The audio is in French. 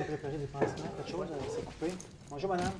tu préparer des pansements, quelque chose? Euh, c'est coupé. Bonjour, madame.